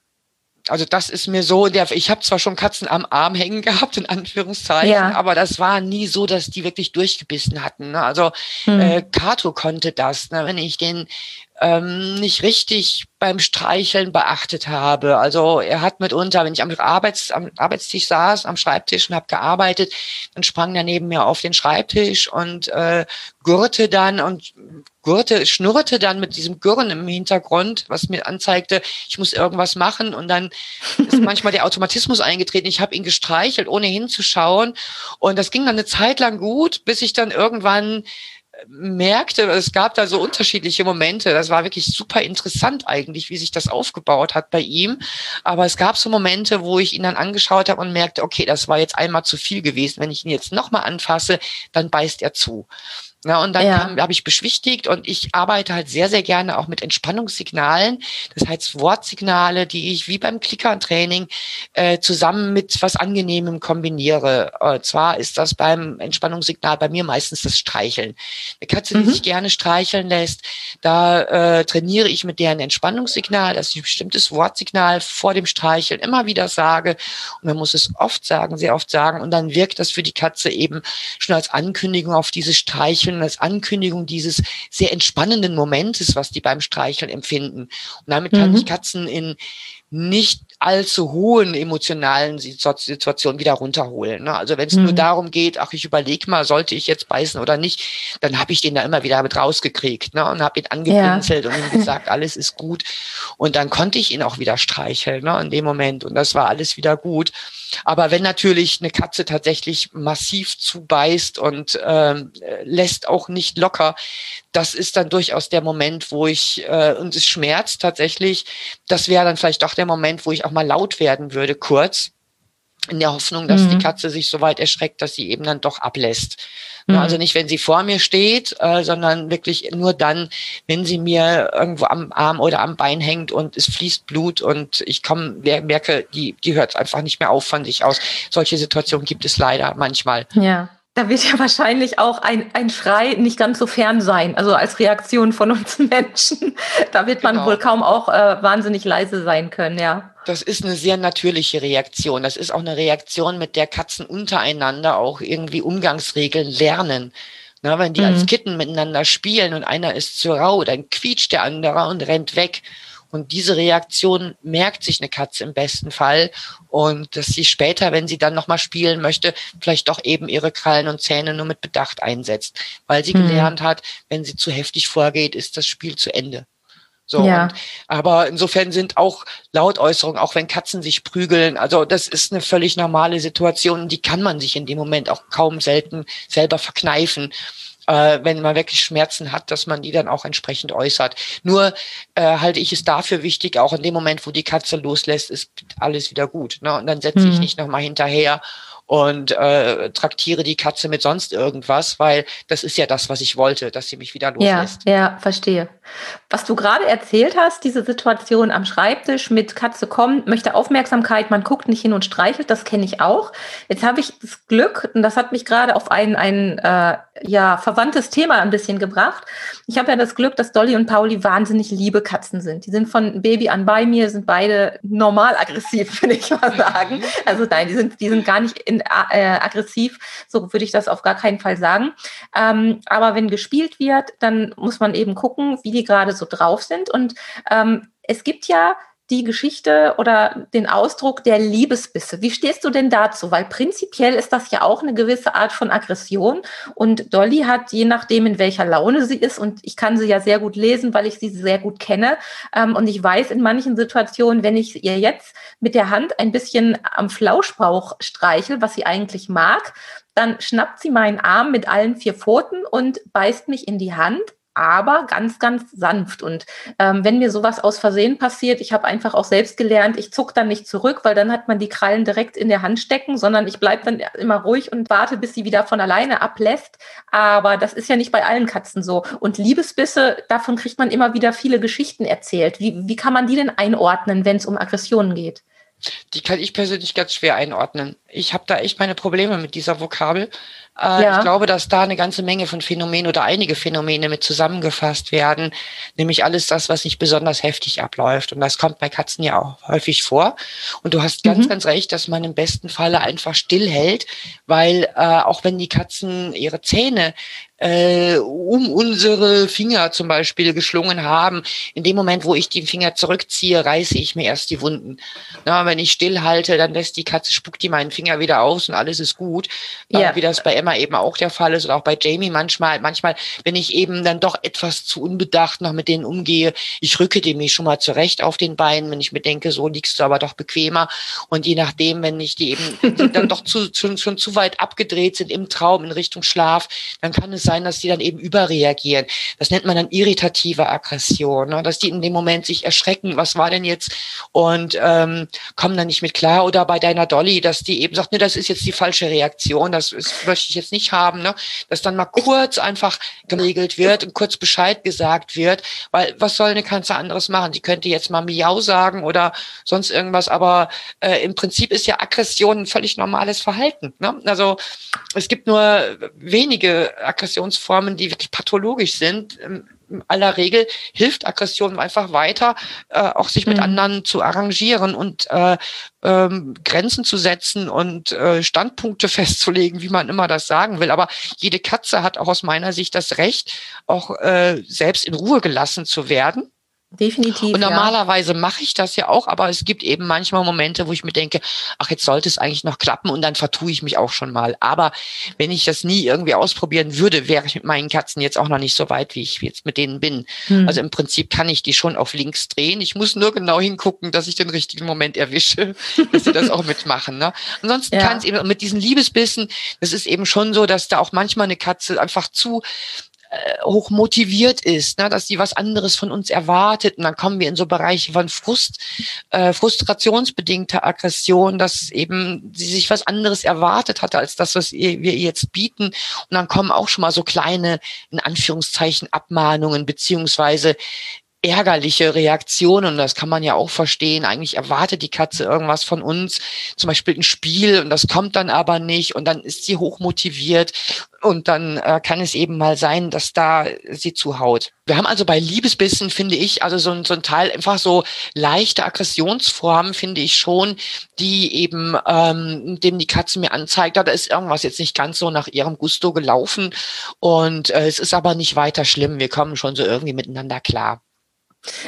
Also das ist mir so, der, ich habe zwar schon Katzen am Arm hängen gehabt, in Anführungszeichen, ja. aber das war nie so, dass die wirklich durchgebissen hatten. Ne? Also hm. äh, Kato konnte das. Ne? Wenn ich den ähm, nicht richtig beim Streicheln beachtet habe. Also er hat mitunter, wenn ich am, Arbeits, am Arbeitstisch saß, am Schreibtisch und habe gearbeitet, dann sprang er neben mir auf den Schreibtisch und äh, gurrte dann und gurrte, schnurrte dann mit diesem Gurren im Hintergrund, was mir anzeigte, ich muss irgendwas machen. Und dann ist manchmal der Automatismus eingetreten. Ich habe ihn gestreichelt, ohne hinzuschauen. Und das ging dann eine Zeit lang gut, bis ich dann irgendwann merkte, es gab da so unterschiedliche Momente. Das war wirklich super interessant eigentlich, wie sich das aufgebaut hat bei ihm. Aber es gab so Momente, wo ich ihn dann angeschaut habe und merkte, okay, das war jetzt einmal zu viel gewesen. Wenn ich ihn jetzt nochmal anfasse, dann beißt er zu. Ja, und dann ja. habe ich beschwichtigt und ich arbeite halt sehr, sehr gerne auch mit Entspannungssignalen. Das heißt Wortsignale, die ich wie beim Klicker-Training äh, zusammen mit was Angenehmem kombiniere. Und zwar ist das beim Entspannungssignal bei mir meistens das Streicheln. Eine Katze, die mhm. sich gerne streicheln lässt, da äh, trainiere ich mit deren Entspannungssignal, dass ich ein bestimmtes Wortsignal vor dem Streicheln immer wieder sage. Und man muss es oft sagen, sehr oft sagen. Und dann wirkt das für die Katze eben schon als Ankündigung auf dieses Streicheln Streicheln als Ankündigung dieses sehr entspannenden Momentes, was die beim Streicheln empfinden. Und damit kann mhm. ich Katzen in nicht allzu hohen emotionalen Situationen wieder runterholen. Ne? Also wenn es mhm. nur darum geht, ach, ich überlege mal, sollte ich jetzt beißen oder nicht, dann habe ich den da immer wieder mit rausgekriegt ne? und habe ihn angepinselt ja. und ihm gesagt, alles ist gut. Und dann konnte ich ihn auch wieder streicheln ne? in dem Moment und das war alles wieder gut. Aber wenn natürlich eine Katze tatsächlich massiv zubeißt und ähm, lässt auch nicht locker, das ist dann durchaus der Moment, wo ich, äh, und es schmerzt tatsächlich, das wäre dann vielleicht doch der Moment, wo ich auch mal laut werden würde, kurz, in der Hoffnung, dass mhm. die Katze sich so weit erschreckt, dass sie eben dann doch ablässt. Mhm. Also nicht, wenn sie vor mir steht, äh, sondern wirklich nur dann, wenn sie mir irgendwo am Arm oder am Bein hängt und es fließt Blut und ich komme, merke, die, die hört einfach nicht mehr auf von sich aus. Solche Situationen gibt es leider manchmal. Ja. Da wird ja wahrscheinlich auch ein, ein Schrei nicht ganz so fern sein, also als Reaktion von uns Menschen. Da wird man genau. wohl kaum auch äh, wahnsinnig leise sein können, ja. Das ist eine sehr natürliche Reaktion. Das ist auch eine Reaktion, mit der Katzen untereinander auch irgendwie Umgangsregeln lernen. Na, wenn die mhm. als Kitten miteinander spielen und einer ist zu rau, dann quietscht der andere und rennt weg. Und diese Reaktion merkt sich eine Katze im besten Fall und dass sie später, wenn sie dann nochmal spielen möchte, vielleicht doch eben ihre Krallen und Zähne nur mit Bedacht einsetzt, weil sie mhm. gelernt hat, wenn sie zu heftig vorgeht, ist das Spiel zu Ende. So, ja. und, aber insofern sind auch Lautäußerungen, auch wenn Katzen sich prügeln, also das ist eine völlig normale Situation, die kann man sich in dem Moment auch kaum selten selber verkneifen äh, wenn man wirklich Schmerzen hat, dass man die dann auch entsprechend äußert. Nur äh, halte ich es dafür wichtig, auch in dem Moment, wo die Katze loslässt, ist alles wieder gut. Ne? Und dann setze mhm. ich nicht nochmal hinterher und äh, traktiere die Katze mit sonst irgendwas, weil das ist ja das, was ich wollte, dass sie mich wieder loslässt. Ja, ja, verstehe. Was du gerade erzählt hast, diese Situation am Schreibtisch mit Katze kommt, möchte Aufmerksamkeit, man guckt nicht hin und streichelt, das kenne ich auch. Jetzt habe ich das Glück, und das hat mich gerade auf ein, ein äh, ja, verwandtes Thema ein bisschen gebracht. Ich habe ja das Glück, dass Dolly und Pauli wahnsinnig liebe Katzen sind. Die sind von Baby an bei mir, sind beide normal aggressiv, würde ich mal sagen. Also nein, die sind, die sind gar nicht in, äh, aggressiv, so würde ich das auf gar keinen Fall sagen. Ähm, aber wenn gespielt wird, dann muss man eben gucken, wie die gerade so drauf sind. Und ähm, es gibt ja die Geschichte oder den Ausdruck der Liebesbisse. Wie stehst du denn dazu? Weil prinzipiell ist das ja auch eine gewisse Art von Aggression. Und Dolly hat, je nachdem, in welcher Laune sie ist, und ich kann sie ja sehr gut lesen, weil ich sie sehr gut kenne. Ähm, und ich weiß in manchen Situationen, wenn ich ihr jetzt mit der Hand ein bisschen am Flauschbauch streichel, was sie eigentlich mag, dann schnappt sie meinen Arm mit allen vier Pfoten und beißt mich in die Hand aber ganz, ganz sanft. Und ähm, wenn mir sowas aus Versehen passiert, ich habe einfach auch selbst gelernt, ich zuck dann nicht zurück, weil dann hat man die Krallen direkt in der Hand stecken, sondern ich bleibe dann immer ruhig und warte, bis sie wieder von alleine ablässt. Aber das ist ja nicht bei allen Katzen so. Und Liebesbisse, davon kriegt man immer wieder viele Geschichten erzählt. Wie, wie kann man die denn einordnen, wenn es um Aggressionen geht? Die kann ich persönlich ganz schwer einordnen. Ich habe da echt meine Probleme mit dieser Vokabel. Äh, ja. Ich glaube, dass da eine ganze Menge von Phänomenen oder einige Phänomene mit zusammengefasst werden, nämlich alles das, was nicht besonders heftig abläuft. Und das kommt bei Katzen ja auch häufig vor. Und du hast ganz, mhm. ganz recht, dass man im besten Falle einfach stillhält, weil äh, auch wenn die Katzen ihre Zähne äh, um unsere Finger zum Beispiel geschlungen haben. In dem Moment, wo ich den Finger zurückziehe, reiße ich mir erst die Wunden. Na, wenn ich stillhalte, dann lässt die Katze, spuckt die meinen Finger wieder aus und alles ist gut. Ja. Äh, wie das bei Emma eben auch der Fall ist oder auch bei Jamie manchmal. Manchmal, wenn ich eben dann doch etwas zu unbedacht noch mit denen umgehe, ich rücke dem mich schon mal zurecht auf den Beinen, wenn ich mir denke, so liegst du aber doch bequemer. Und je nachdem, wenn ich die eben dann doch zu, schon, schon zu weit abgedreht sind im Traum in Richtung Schlaf, dann kann es sein, dass die dann eben überreagieren. Das nennt man dann irritative Aggression, ne? dass die in dem Moment sich erschrecken, was war denn jetzt und ähm, kommen dann nicht mit klar. Oder bei deiner Dolly, dass die eben sagt, ne, das ist jetzt die falsche Reaktion, das ist, möchte ich jetzt nicht haben, ne? dass dann mal kurz einfach geregelt wird und kurz Bescheid gesagt wird, weil was soll eine Katze anderes machen? Die könnte jetzt mal Miau sagen oder sonst irgendwas, aber äh, im Prinzip ist ja Aggression ein völlig normales Verhalten. Ne? Also es gibt nur wenige Aggressionsformen, die wirklich pathologisch sind. In aller Regel hilft Aggression einfach weiter, äh, auch sich mit mhm. anderen zu arrangieren und äh, ähm, Grenzen zu setzen und äh, Standpunkte festzulegen, wie man immer das sagen will. Aber jede Katze hat auch aus meiner Sicht das Recht, auch äh, selbst in Ruhe gelassen zu werden Definitiv. Und normalerweise ja. mache ich das ja auch, aber es gibt eben manchmal Momente, wo ich mir denke, ach, jetzt sollte es eigentlich noch klappen und dann vertue ich mich auch schon mal. Aber wenn ich das nie irgendwie ausprobieren würde, wäre ich mit meinen Katzen jetzt auch noch nicht so weit, wie ich jetzt mit denen bin. Hm. Also im Prinzip kann ich die schon auf links drehen. Ich muss nur genau hingucken, dass ich den richtigen Moment erwische, dass sie das auch mitmachen. Ne? Ansonsten ja. kann es eben mit diesen Liebesbissen, das ist eben schon so, dass da auch manchmal eine Katze einfach zu äh, hoch motiviert ist, ne, dass sie was anderes von uns erwartet. Und dann kommen wir in so Bereiche von Frust, äh, frustrationsbedingter Aggression, dass eben sie sich was anderes erwartet hatte als das, was wir ihr jetzt bieten. Und dann kommen auch schon mal so kleine, in Anführungszeichen, Abmahnungen beziehungsweise ärgerliche Reaktionen. Und das kann man ja auch verstehen. Eigentlich erwartet die Katze irgendwas von uns, zum Beispiel ein Spiel, und das kommt dann aber nicht. Und dann ist sie hochmotiviert. Und dann äh, kann es eben mal sein, dass da sie zuhaut. Wir haben also bei Liebesbissen, finde ich, also so, so ein Teil einfach so leichte Aggressionsformen, finde ich schon, die eben, ähm, dem die Katze mir anzeigt, da ist irgendwas jetzt nicht ganz so nach ihrem Gusto gelaufen. Und äh, es ist aber nicht weiter schlimm. Wir kommen schon so irgendwie miteinander klar.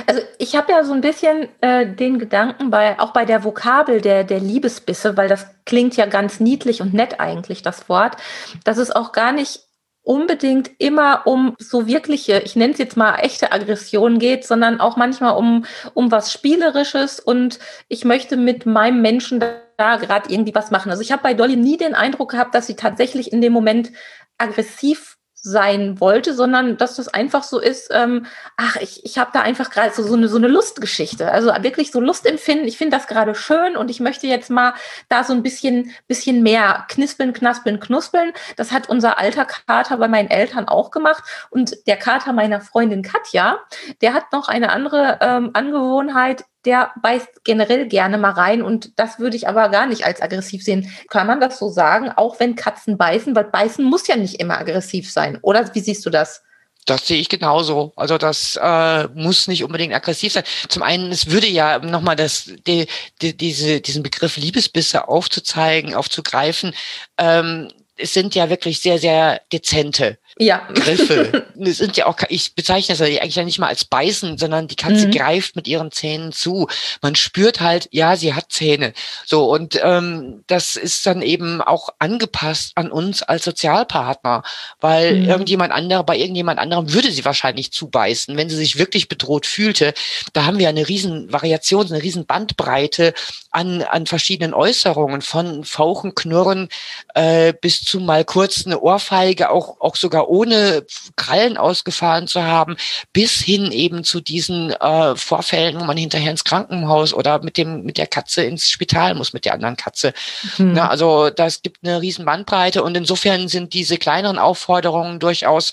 Also ich habe ja so ein bisschen äh, den Gedanken bei auch bei der Vokabel der der Liebesbisse, weil das klingt ja ganz niedlich und nett eigentlich das Wort, dass es auch gar nicht unbedingt immer um so wirkliche, ich nenne es jetzt mal echte Aggression geht, sondern auch manchmal um um was spielerisches und ich möchte mit meinem Menschen da, gerade irgendwie was machen. Also ich habe bei Dolly nie den Eindruck gehabt, dass sie tatsächlich in dem Moment aggressiv sein wollte, sondern dass das einfach so ist, ähm, ach, ich, ich habe da einfach gerade so, so, eine, so eine Lustgeschichte. Also wirklich so Lust empfinden. Ich finde das gerade schön und ich möchte jetzt mal da so ein bisschen, bisschen mehr knispeln, knaspeln, knuspeln. Das hat unser alter Kater bei meinen Eltern auch gemacht. Und der Kater meiner Freundin Katja, der hat noch eine andere ähm, Angewohnheit der beißt generell gerne mal rein und das würde ich aber gar nicht als aggressiv sehen. Kann man das so sagen, auch wenn Katzen beißen, weil beißen muss ja nicht immer aggressiv sein, oder wie siehst du das? Das sehe ich genauso. Also das äh, muss nicht unbedingt aggressiv sein. Zum einen, es würde ja nochmal das, die, die, diese, diesen Begriff Liebesbisse aufzuzeigen, aufzugreifen. Ähm, es sind ja wirklich sehr, sehr dezente ja. Griffe. Das sind ja auch, ich bezeichne das eigentlich ja nicht mal als beißen, sondern die Katze mhm. greift mit ihren Zähnen zu. Man spürt halt, ja, sie hat Zähne. So, und ähm, das ist dann eben auch angepasst an uns als Sozialpartner, weil mhm. irgendjemand anderer, bei irgendjemand anderem würde sie wahrscheinlich zubeißen, wenn sie sich wirklich bedroht fühlte. Da haben wir eine riesen Variation, eine riesen Bandbreite an, an verschiedenen Äußerungen, von Fauchen, Knurren äh, bis zu mal kurz eine Ohrfeige, auch, auch sogar ohne Krallen ausgefahren zu haben, bis hin eben zu diesen äh, Vorfällen, wo man hinterher ins Krankenhaus oder mit dem mit der Katze ins Spital muss, mit der anderen Katze. Mhm. Na, also das gibt eine riesen Bandbreite und insofern sind diese kleineren Aufforderungen durchaus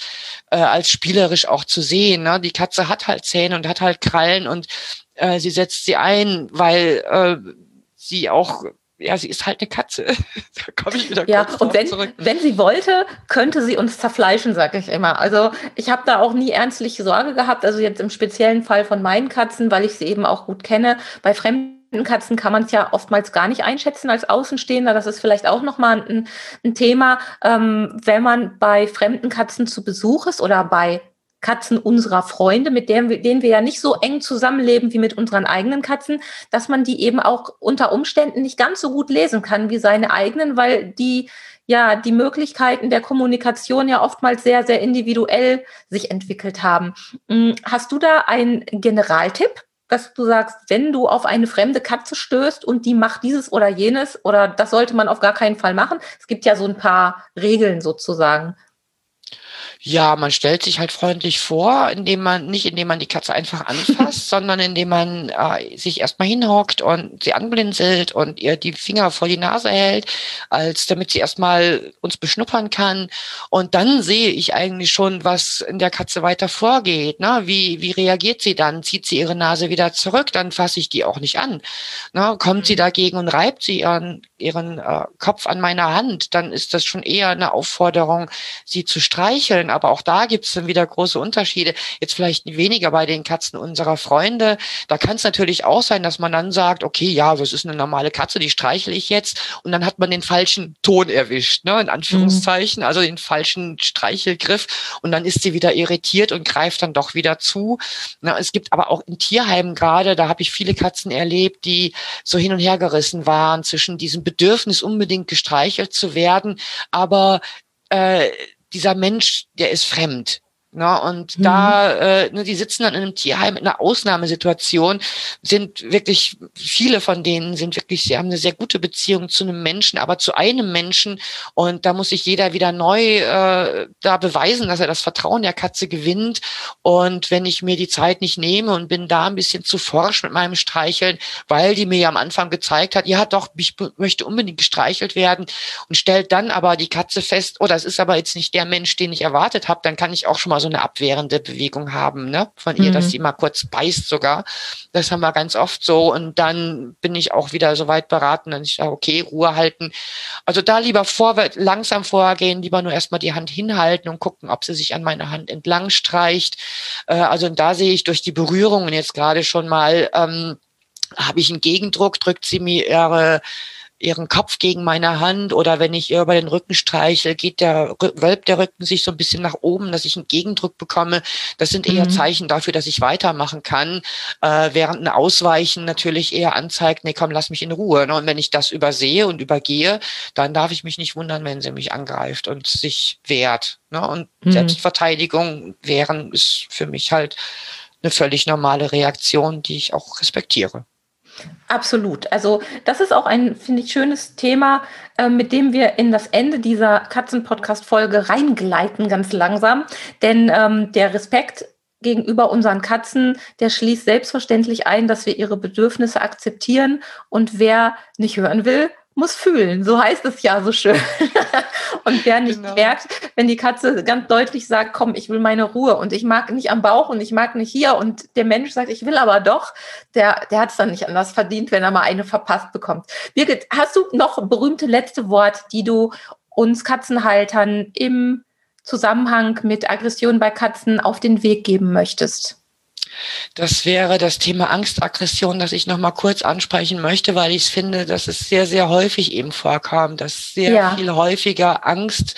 äh, als spielerisch auch zu sehen. Ne? Die Katze hat halt Zähne und hat halt Krallen und äh, sie setzt sie ein, weil äh, sie auch ja, sie ist halt eine Katze. da komme ich wieder ja, und wenn, zurück. wenn sie wollte, könnte sie uns zerfleischen, sage ich immer. Also ich habe da auch nie ernstliche Sorge gehabt. Also jetzt im speziellen Fall von meinen Katzen, weil ich sie eben auch gut kenne. Bei fremden Katzen kann man es ja oftmals gar nicht einschätzen als Außenstehender. Das ist vielleicht auch nochmal ein, ein Thema, ähm, wenn man bei fremden Katzen zu Besuch ist oder bei Katzen unserer Freunde, mit denen wir, denen wir ja nicht so eng zusammenleben wie mit unseren eigenen Katzen, dass man die eben auch unter Umständen nicht ganz so gut lesen kann wie seine eigenen, weil die ja die Möglichkeiten der Kommunikation ja oftmals sehr, sehr individuell sich entwickelt haben. Hm, hast du da einen Generaltipp? dass du sagst, wenn du auf eine fremde Katze stößt und die macht dieses oder jenes oder das sollte man auf gar keinen Fall machen. Es gibt ja so ein paar Regeln sozusagen. Ja, man stellt sich halt freundlich vor, indem man, nicht indem man die Katze einfach anfasst, sondern indem man äh, sich erstmal hinhockt und sie anblinzelt und ihr die Finger vor die Nase hält, als damit sie erstmal uns beschnuppern kann. Und dann sehe ich eigentlich schon, was in der Katze weiter vorgeht. Ne? Wie, wie reagiert sie dann? Zieht sie ihre Nase wieder zurück? Dann fasse ich die auch nicht an. Ne? Kommt sie mhm. dagegen und reibt sie ihren ihren äh, Kopf an meiner Hand, dann ist das schon eher eine Aufforderung, sie zu streicheln. Aber auch da gibt es dann wieder große Unterschiede. Jetzt vielleicht weniger bei den Katzen unserer Freunde. Da kann es natürlich auch sein, dass man dann sagt, okay, ja, das ist eine normale Katze, die streichle ich jetzt. Und dann hat man den falschen Ton erwischt, ne, in Anführungszeichen, mhm. also den falschen Streichelgriff. Und dann ist sie wieder irritiert und greift dann doch wieder zu. Na, es gibt aber auch in Tierheimen gerade, da habe ich viele Katzen erlebt, die so hin und her gerissen waren zwischen diesem Bedürfnis, unbedingt gestreichelt zu werden, aber äh, dieser Mensch, der ist fremd. Ne? Und mhm. da, äh, ne, die sitzen dann in einem Tierheim in einer Ausnahmesituation, sind wirklich, viele von denen sind wirklich, sie haben eine sehr gute Beziehung zu einem Menschen, aber zu einem Menschen. Und da muss sich jeder wieder neu äh, da beweisen, dass er das Vertrauen der Katze gewinnt. Und wenn ich mir die Zeit nicht nehme und bin da ein bisschen zu forsch mit meinem Streicheln, weil die mir ja am Anfang gezeigt hat, ja doch, ich möchte unbedingt gestreichelt werden und stellt dann aber die Katze fest, oh, das ist aber jetzt nicht der Mensch, den ich erwartet habe, dann kann ich auch schon mal so eine abwehrende Bewegung haben, ne? Von ihr, mhm. dass sie mal kurz beißt sogar. Das haben wir ganz oft so. Und dann bin ich auch wieder so weit beraten, dass ich sage, okay, Ruhe halten. Also da lieber vorwärts, langsam vorgehen, lieber nur erstmal die Hand hinhalten und gucken, ob sie sich an meiner Hand entlang streicht. Äh, also da sehe ich durch die Berührungen jetzt gerade schon mal, ähm, habe ich einen Gegendruck, drückt sie mir ihre ihren Kopf gegen meine Hand oder wenn ich ihr über den Rücken streiche, geht der, wölbt der Rücken sich so ein bisschen nach oben, dass ich einen Gegendruck bekomme. Das sind eher mhm. Zeichen dafür, dass ich weitermachen kann, äh, während ein Ausweichen natürlich eher anzeigt, nee, komm, lass mich in Ruhe. Ne? Und wenn ich das übersehe und übergehe, dann darf ich mich nicht wundern, wenn sie mich angreift und sich wehrt. Ne? Und mhm. Selbstverteidigung wehren ist für mich halt eine völlig normale Reaktion, die ich auch respektiere. Absolut. Also das ist auch ein, finde ich, schönes Thema, äh, mit dem wir in das Ende dieser Katzen-Podcast-Folge reingleiten, ganz langsam. Denn ähm, der Respekt gegenüber unseren Katzen, der schließt selbstverständlich ein, dass wir ihre Bedürfnisse akzeptieren. Und wer nicht hören will, muss fühlen. So heißt es ja so schön. und wer nicht genau. merkt, wenn die Katze ganz deutlich sagt, komm, ich will meine Ruhe und ich mag nicht am Bauch und ich mag nicht hier und der Mensch sagt, ich will aber doch, der, der hat es dann nicht anders verdient, wenn er mal eine verpasst bekommt. Birgit, hast du noch berühmte letzte Wort, die du uns Katzenhaltern im Zusammenhang mit Aggression bei Katzen auf den Weg geben möchtest? Das wäre das Thema Angstaggression, das ich noch mal kurz ansprechen möchte, weil ich finde, dass es sehr, sehr häufig eben vorkam, dass sehr ja. viel häufiger Angst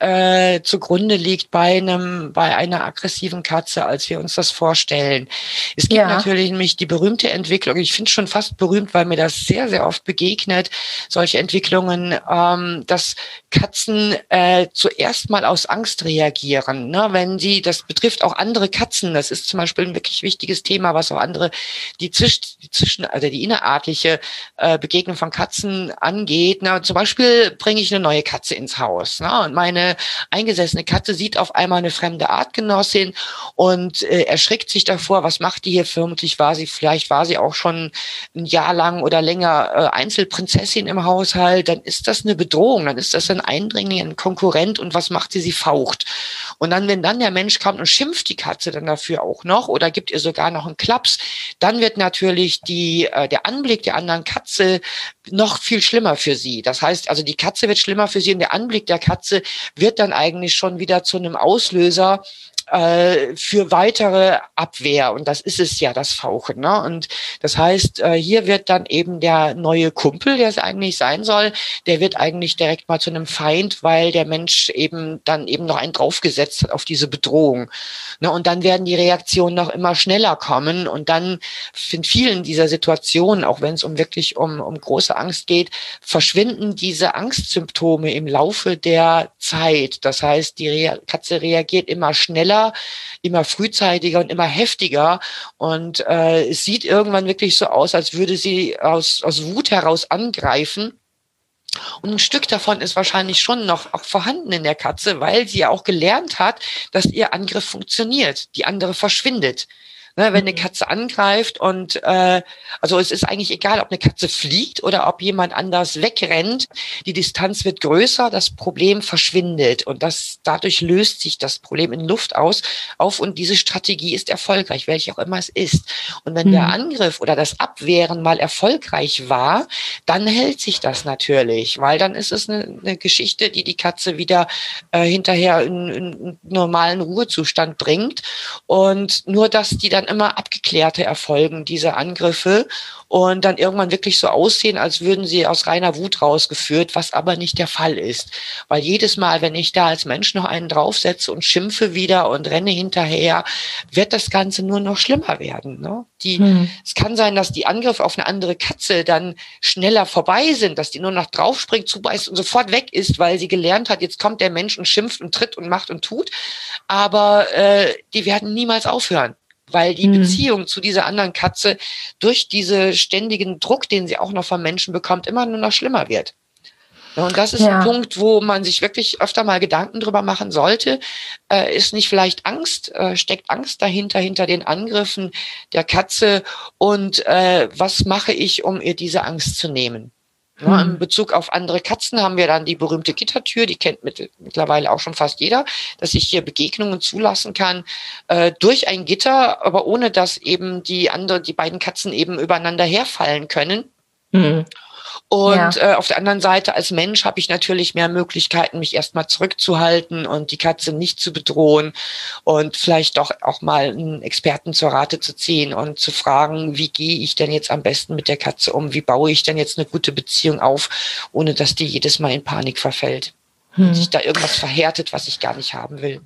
äh, zugrunde liegt bei einem, bei einer aggressiven Katze, als wir uns das vorstellen. Es gibt ja. natürlich nämlich die berühmte Entwicklung, ich finde es schon fast berühmt, weil mir das sehr, sehr oft begegnet, solche Entwicklungen, ähm, dass Katzen äh, zuerst mal aus Angst reagieren. Ne? Wenn sie, das betrifft auch andere Katzen, das ist zum Beispiel ein wirklich wichtiges Thema, was auch andere, die, zwisch, die zwischen, also die innerartliche äh, Begegnung von Katzen angeht. Ne? Zum Beispiel bringe ich eine neue Katze ins Haus ne? und meine eingesessene Katze sieht auf einmal eine fremde Artgenossin und äh, erschrickt sich davor, was macht die hier? Vermutlich war sie, vielleicht war sie auch schon ein Jahr lang oder länger äh, Einzelprinzessin im Haushalt, dann ist das eine Bedrohung, dann ist das ein Eindringling, ein Konkurrent und was macht sie? Sie faucht. Und dann, wenn dann der Mensch kommt und schimpft die Katze dann dafür auch noch oder gibt ihr sogar noch einen Klaps, dann wird natürlich die, äh, der Anblick der anderen Katze noch viel schlimmer für sie. Das heißt, also die Katze wird schlimmer für sie und der Anblick der Katze wird dann eigentlich schon wieder zu einem Auslöser äh, für weitere Abwehr. Und das ist es ja, das Fauchen. Ne? Und das heißt, äh, hier wird dann eben der neue Kumpel, der es eigentlich sein soll, der wird eigentlich direkt mal zu einem Feind, weil der Mensch eben dann eben noch einen draufgesetzt hat auf diese Bedrohung. Ne? Und dann werden die Reaktionen noch immer schneller kommen. Und dann in vielen dieser Situationen, auch wenn es um wirklich um, um große Angst geht, verschwinden diese Angstsymptome im Laufe der Zeit. Das heißt, die Re Katze reagiert immer schneller immer frühzeitiger und immer heftiger. Und äh, es sieht irgendwann wirklich so aus, als würde sie aus, aus Wut heraus angreifen. Und ein Stück davon ist wahrscheinlich schon noch auch vorhanden in der Katze, weil sie ja auch gelernt hat, dass ihr Angriff funktioniert. Die andere verschwindet. Ne, wenn eine Katze angreift und äh, also es ist eigentlich egal, ob eine Katze fliegt oder ob jemand anders wegrennt, die Distanz wird größer, das Problem verschwindet und das dadurch löst sich das Problem in Luft aus auf und diese Strategie ist erfolgreich, welche auch immer es ist. Und wenn mhm. der Angriff oder das Abwehren mal erfolgreich war, dann hält sich das natürlich, weil dann ist es eine, eine Geschichte, die die Katze wieder äh, hinterher in, in normalen Ruhezustand bringt und nur, dass die dann immer abgeklärte erfolgen, diese Angriffe und dann irgendwann wirklich so aussehen, als würden sie aus reiner Wut rausgeführt, was aber nicht der Fall ist. Weil jedes Mal, wenn ich da als Mensch noch einen draufsetze und schimpfe wieder und renne hinterher, wird das Ganze nur noch schlimmer werden. Ne? Die, hm. Es kann sein, dass die Angriffe auf eine andere Katze dann schneller vorbei sind, dass die nur noch draufspringt, zubeißt und sofort weg ist, weil sie gelernt hat, jetzt kommt der Mensch und schimpft und tritt und macht und tut. Aber äh, die werden niemals aufhören weil die mhm. Beziehung zu dieser anderen Katze durch diese ständigen Druck, den sie auch noch vom Menschen bekommt, immer nur noch schlimmer wird. Und das ist ja. ein Punkt, wo man sich wirklich öfter mal Gedanken drüber machen sollte. Äh, ist nicht vielleicht Angst, äh, steckt Angst dahinter, hinter den Angriffen der Katze? Und äh, was mache ich, um ihr diese Angst zu nehmen? Ja, in hm. Bezug auf andere Katzen haben wir dann die berühmte Gittertür, die kennt mit, mittlerweile auch schon fast jeder, dass ich hier Begegnungen zulassen kann äh, durch ein Gitter, aber ohne dass eben die andere, die beiden Katzen eben übereinander herfallen können. Mhm. Und ja. äh, auf der anderen Seite als Mensch habe ich natürlich mehr Möglichkeiten, mich erstmal zurückzuhalten und die Katze nicht zu bedrohen und vielleicht doch auch mal einen Experten zur Rate zu ziehen und zu fragen, wie gehe ich denn jetzt am besten mit der Katze um? Wie baue ich denn jetzt eine gute Beziehung auf, ohne dass die jedes Mal in Panik verfällt? Hm. Und sich da irgendwas verhärtet, was ich gar nicht haben will.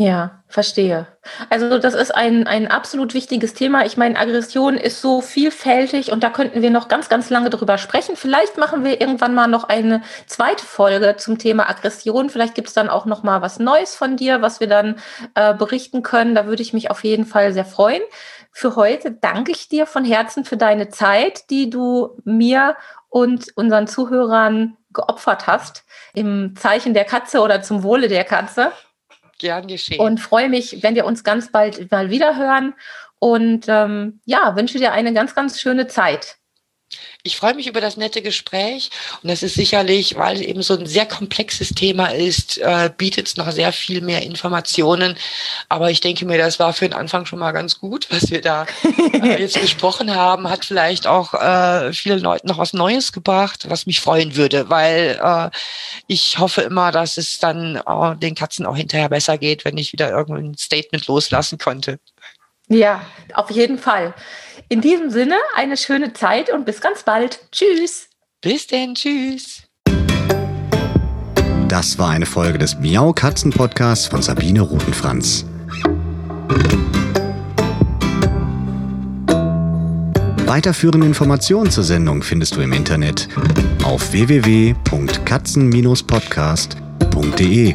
Ja, verstehe. Also das ist ein, ein absolut wichtiges Thema. Ich meine, Aggression ist so vielfältig und da könnten wir noch ganz, ganz lange drüber sprechen. Vielleicht machen wir irgendwann mal noch eine zweite Folge zum Thema Aggression. Vielleicht gibt es dann auch noch mal was Neues von dir, was wir dann äh, berichten können. Da würde ich mich auf jeden Fall sehr freuen. Für heute danke ich dir von Herzen für deine Zeit, die du mir und unseren Zuhörern geopfert hast im Zeichen der Katze oder zum Wohle der Katze. Gern geschehen. Und freue mich, wenn wir uns ganz bald mal wieder hören. Und ähm, ja, wünsche dir eine ganz, ganz schöne Zeit. Ich freue mich über das nette Gespräch und das ist sicherlich, weil es eben so ein sehr komplexes Thema ist, äh, bietet es noch sehr viel mehr Informationen. Aber ich denke mir, das war für den Anfang schon mal ganz gut, was wir da äh, jetzt gesprochen haben, hat vielleicht auch äh, vielen Leuten noch was Neues gebracht, was mich freuen würde, weil äh, ich hoffe immer, dass es dann äh, den Katzen auch hinterher besser geht, wenn ich wieder irgendein Statement loslassen konnte. Ja, auf jeden Fall. In diesem Sinne, eine schöne Zeit und bis ganz bald. Tschüss. Bis denn, tschüss. Das war eine Folge des Miau Katzen Podcasts von Sabine Rutenfranz. Weiterführende Informationen zur Sendung findest du im Internet auf www.katzen-podcast.de.